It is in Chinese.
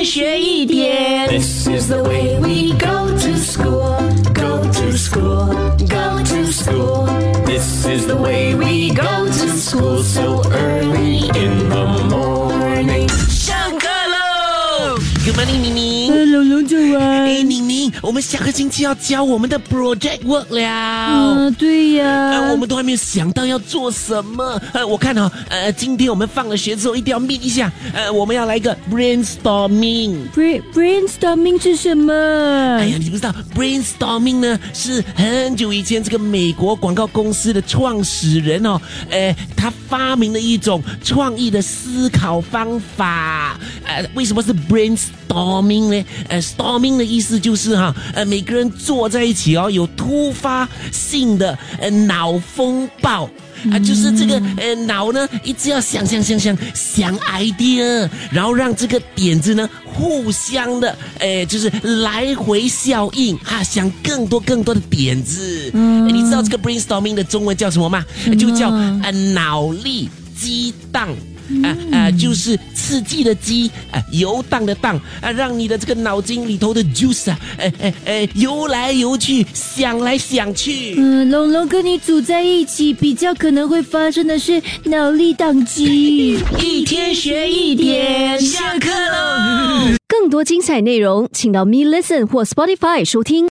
天学一点。This is the way we go to school, go to school, go to school. This is the way we go to school so early in the morning. 上课喽！Good morning，妮妮。龙龙早安。哎，宁 宁，我们下个星期要交我们的 project work 了。嗯，对呀。我们都还没有想到要做什么。呃，我看哈，呃，今天我们放了学之后一定要 meet 一下。呃，我们要来一个 brainstorming。brain brainstorming 是什么？哎呀，你不知道 brainstorming 呢？是很久以前这个美国广告公司的创始人哦，呃，他发明了一种创意的思考方法。呃，为什么是 brainstorming 呢？呃，storming 的意思就是哈，呃，每个人坐在一起哦，有突发性的呃脑风暴啊，就是这个呃脑呢一直要想想想想想 idea，然后让这个点子呢互相的呃就是来回效应哈，想更多更多的点子。嗯，你知道这个 brainstorming 的中文叫什么吗？就叫呃脑力激荡。啊啊，就是刺激的激啊，游荡的荡啊，让你的这个脑筋里头的 juice 啊，哎哎哎，游来游去，想来想去。嗯，龙龙跟你组在一起，比较可能会发生的是脑力宕机。一天学一点，下课喽。更多精彩内容，请到 Me Listen 或 Spotify 收听。